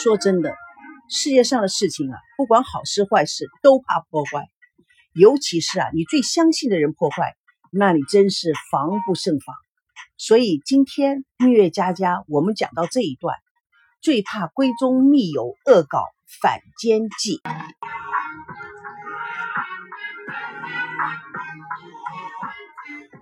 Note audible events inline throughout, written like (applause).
说真的，世界上的事情啊，不管好事坏事，都怕破坏，尤其是啊，你最相信的人破坏，那你真是防不胜防。所以今天蜜月佳佳，我们讲到这一段，最怕闺中密友恶搞反间计。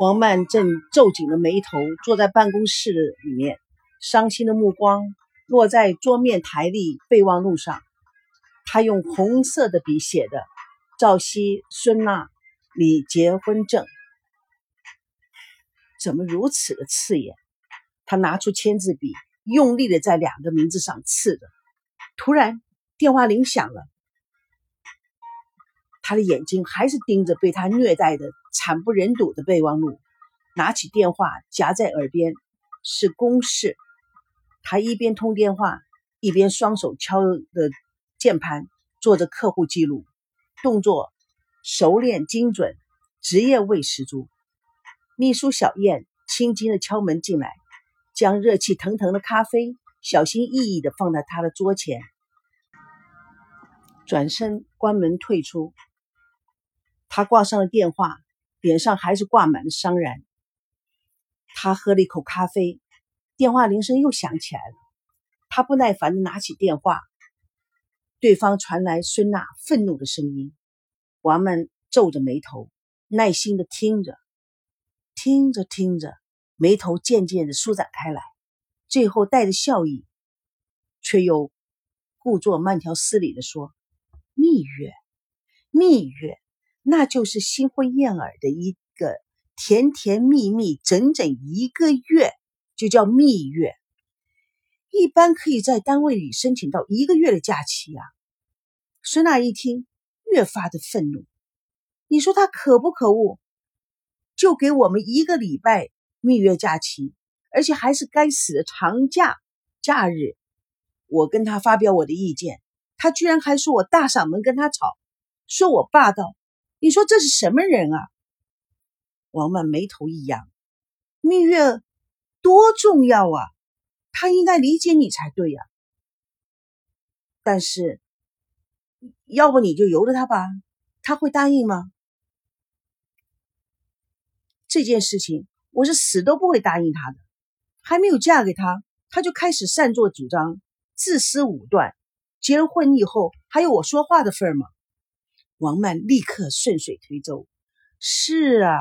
王曼正皱紧了眉头，坐在办公室里面，伤心的目光落在桌面台历备忘录上。他用红色的笔写的：“赵熙、孙娜李结婚证。”怎么如此的刺眼？他拿出签字笔，用力的在两个名字上刺着。突然，电话铃响了。他的眼睛还是盯着被他虐待的惨不忍睹的备忘录，拿起电话夹在耳边，是公事。他一边通电话，一边双手敲着键盘，做着客户记录，动作熟练精准，职业味十足。秘书小燕轻轻的敲门进来，将热气腾腾的咖啡小心翼翼的放在他的桌前，转身关门退出。他挂上了电话，脸上还是挂满了伤然。他喝了一口咖啡，电话铃声又响起来了。他不耐烦的拿起电话，对方传来孙娜愤怒的声音。王曼皱着眉头，耐心的听着，听着听着，眉头渐渐的舒展开来，最后带着笑意，却又故作慢条斯理的说：“蜜月，蜜月。”那就是新婚燕尔的一个甜甜蜜蜜，整整一个月就叫蜜月。一般可以在单位里申请到一个月的假期呀。孙娜一听，越发的愤怒。你说他可不可恶？就给我们一个礼拜蜜月假期，而且还是该死的长假假日。我跟他发表我的意见，他居然还说我大嗓门跟他吵，说我霸道。你说这是什么人啊？王曼眉头一扬，蜜月多重要啊，他应该理解你才对呀。但是，要不你就由着他吧，他会答应吗？这件事情我是死都不会答应他的。还没有嫁给他，他就开始擅作主张、自私武断。结了婚以后，还有我说话的份吗？王曼立刻顺水推舟：“是啊，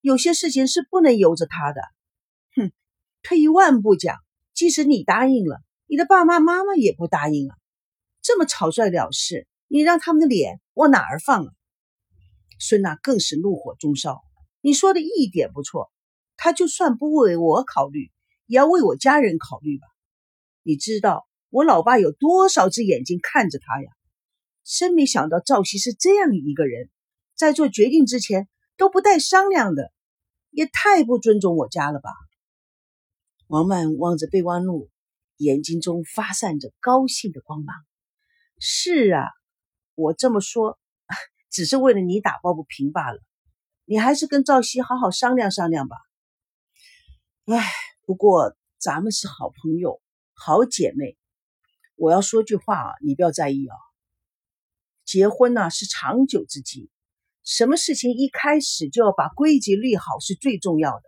有些事情是不能由着他的。退一万步讲，即使你答应了，你的爸爸妈妈也不答应啊。这么草率了事，你让他们的脸往哪儿放啊？”孙娜更是怒火中烧：“你说的一点不错，他就算不为我考虑，也要为我家人考虑吧？你知道我老爸有多少只眼睛看着他呀？”真没想到赵熙是这样一个人，在做决定之前都不带商量的，也太不尊重我家了吧！王曼望着备忘录，眼睛中发散着高兴的光芒。是啊，我这么说 (laughs) 只是为了你打抱不平罢了。你还是跟赵熙好好商量商量吧。唉，不过咱们是好朋友、好姐妹，我要说句话啊，你不要在意啊。结婚呢是长久之计，什么事情一开始就要把规矩立好是最重要的，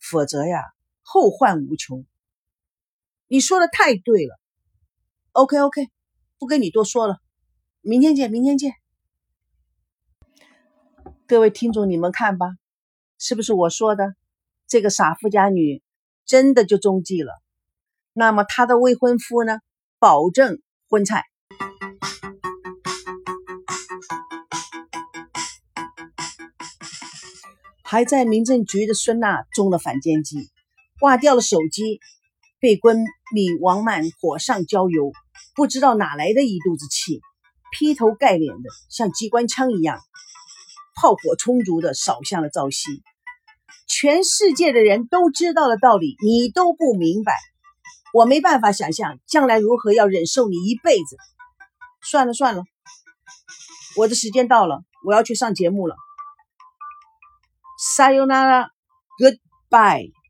否则呀后患无穷。你说的太对了。OK OK，不跟你多说了，明天见，明天见。各位听众，你们看吧，是不是我说的这个傻富家女真的就中计了？那么她的未婚夫呢，保证婚菜。还在民政局的孙娜中了反间计，挂掉了手机，被闺蜜王曼火上浇油，不知道哪来的一肚子气，劈头盖脸的像机关枪一样，炮火充足的扫向了赵熙。全世界的人都知道的道理，你都不明白，我没办法想象将来如何要忍受你一辈子。算了算了，我的时间到了，我要去上节目了。Sayonara，Goodbye。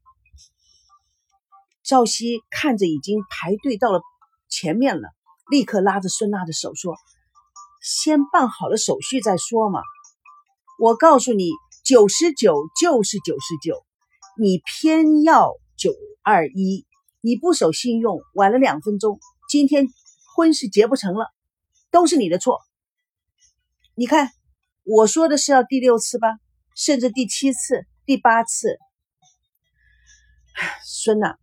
赵熙看着已经排队到了前面了，立刻拉着孙娜的手说：“先办好了手续再说嘛。我告诉你，九十九就是九十九，你偏要九二一，你不守信用，晚了两分钟，今天婚事结不成了，都是你的错。你看，我说的是要第六次吧，甚至第七次、第八次。孙娜。”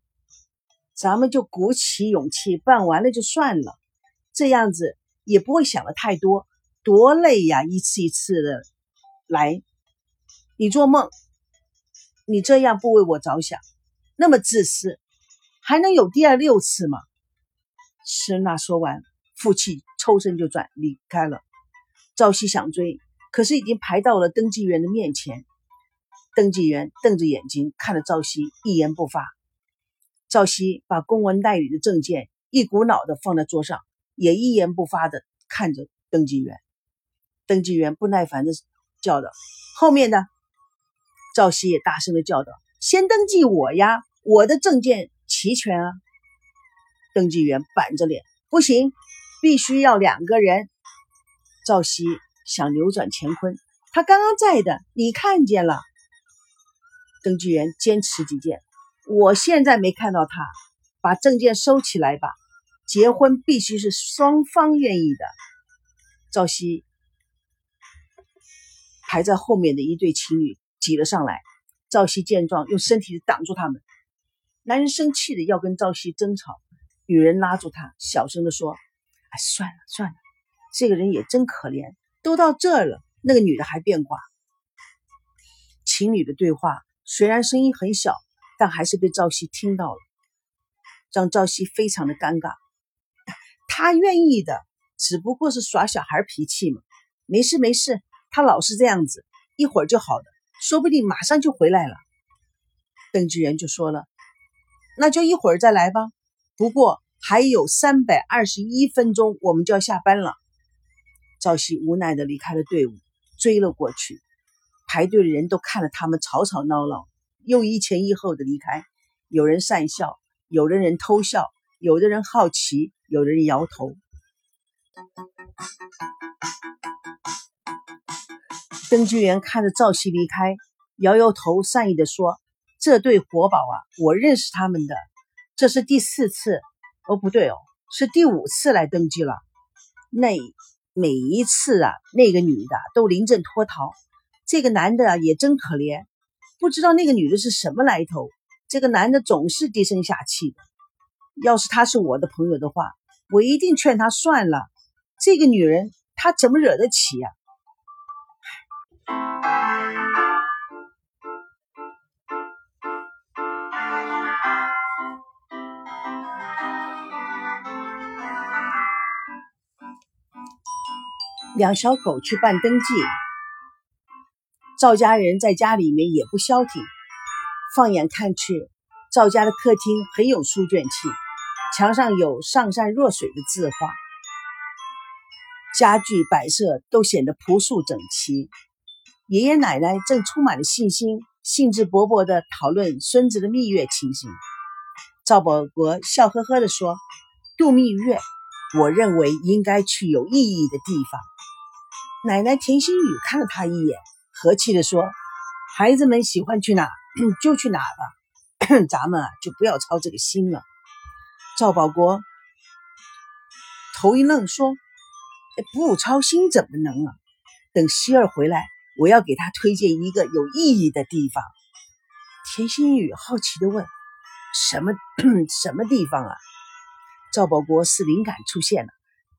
咱们就鼓起勇气办完了就算了，这样子也不会想的太多，多累呀！一次一次的来，你做梦，你这样不为我着想，那么自私，还能有第二六次吗？施娜说完，负气抽身就转离开了。赵熙想追，可是已经排到了登记员的面前。登记员瞪着眼睛看着赵熙，一言不发。赵熙把公文袋里的证件一股脑的放在桌上，也一言不发的看着登记员。登记员不耐烦的叫道：“后面的！”赵熙也大声的叫道：“先登记我呀，我的证件齐全啊！”登记员板着脸：“不行，必须要两个人。”赵熙想扭转乾坤：“他刚刚在的，你看见了。”登记员坚持己见。我现在没看到他，把证件收起来吧。结婚必须是双方愿意的。赵熙排在后面的一对情侣挤了上来，赵熙见状，用身体挡住他们。男人生气的要跟赵熙争吵，女人拉住他，小声的说：“哎，算了算了，这个人也真可怜，都到这儿了，那个女的还变卦。”情侣的对话虽然声音很小。但还是被赵熙听到了，让赵熙非常的尴尬。(laughs) 他愿意的，只不过是耍小孩脾气嘛。没事没事，他老是这样子，一会儿就好的，说不定马上就回来了。邓志源就说了：“那就一会儿再来吧。不过还有三百二十一分钟，我们就要下班了。”赵熙无奈的离开了队伍，追了过去。排队的人都看了他们吵吵闹闹。又一前一后的离开，有人讪笑，有的人偷笑，有的人好奇，有的人摇头。登记员看着赵熙离开，摇摇头，善意的说：“这对活宝啊，我认识他们的，这是第四次，哦不对哦，是第五次来登记了。那每一次啊，那个女的都临阵脱逃，这个男的也真可怜。”不知道那个女的是什么来头，这个男的总是低声下气的。要是他是我的朋友的话，我一定劝他算了。这个女人，他怎么惹得起呀？两小狗去办登记。赵家人在家里面也不消停。放眼看去，赵家的客厅很有书卷气，墙上有“上善若水”的字画，家具摆设都显得朴素整齐。爷爷奶奶正充满了信心，兴致勃勃地讨论孙子的蜜月情形。赵保国笑呵呵地说：“度蜜月，我认为应该去有意义的地方。”奶奶田心雨看了他一眼。和气地说：“孩子们喜欢去哪就去哪吧，(coughs) 咱们啊就不要操这个心了。”赵保国头一愣，说：“不操心怎么能啊？等希儿回来，我要给他推荐一个有意义的地方。”田心雨好奇地问：“什么 (coughs) 什么地方啊？”赵保国是灵感出现了，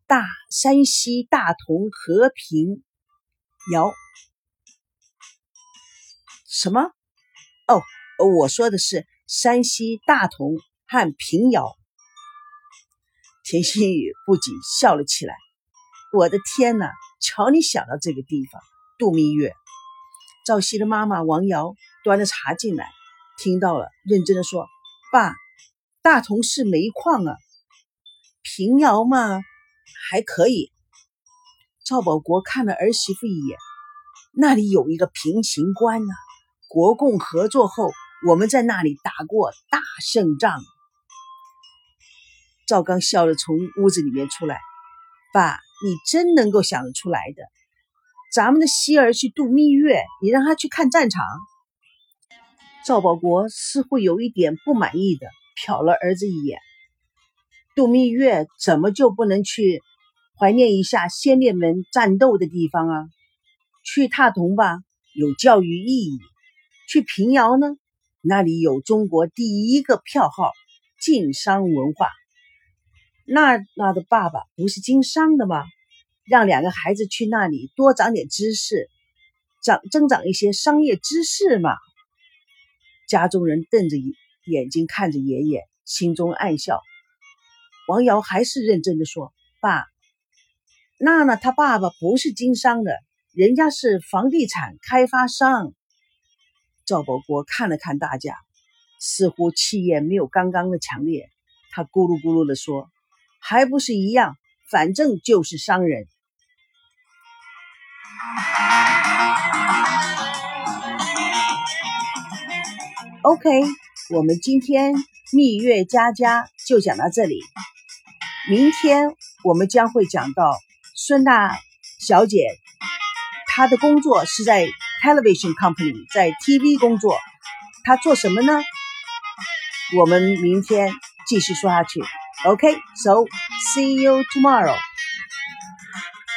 大山西大同和平窑。什么？哦，我说的是山西大同和平遥。田心雨不仅笑了起来。我的天哪！瞧你想到这个地方度蜜月。赵熙的妈妈王瑶端着茶进来，听到了，认真的说：“爸，大同是煤矿啊，平遥嘛还可以。”赵保国看了儿媳妇一眼，那里有一个平型关呢。国共合作后，我们在那里打过大胜仗。赵刚笑着从屋子里面出来：“爸，你真能够想得出来的。咱们的希儿去度蜜月，你让他去看战场。”赵保国似乎有一点不满意的瞟了儿子一眼：“度蜜月怎么就不能去怀念一下先烈们战斗的地方啊？去踏同吧，有教育意义；去平遥呢，那里有中国第一个票号晋商文化。”娜娜的爸爸不是经商的吗？让两个孩子去那里多长点知识，长增长一些商业知识嘛。家中人瞪着眼睛看着爷爷，心中暗笑。王瑶还是认真的说：“爸，娜娜她爸爸不是经商的，人家是房地产开发商。”赵保国看了看大家，似乎气焰没有刚刚的强烈，他咕噜咕噜地说。还不是一样，反正就是商人。OK，我们今天蜜月佳佳就讲到这里。明天我们将会讲到孙娜小姐，她的工作是在 television company，在 TV 工作。她做什么呢？我们明天继续说下去。Okay, so see you tomorrow.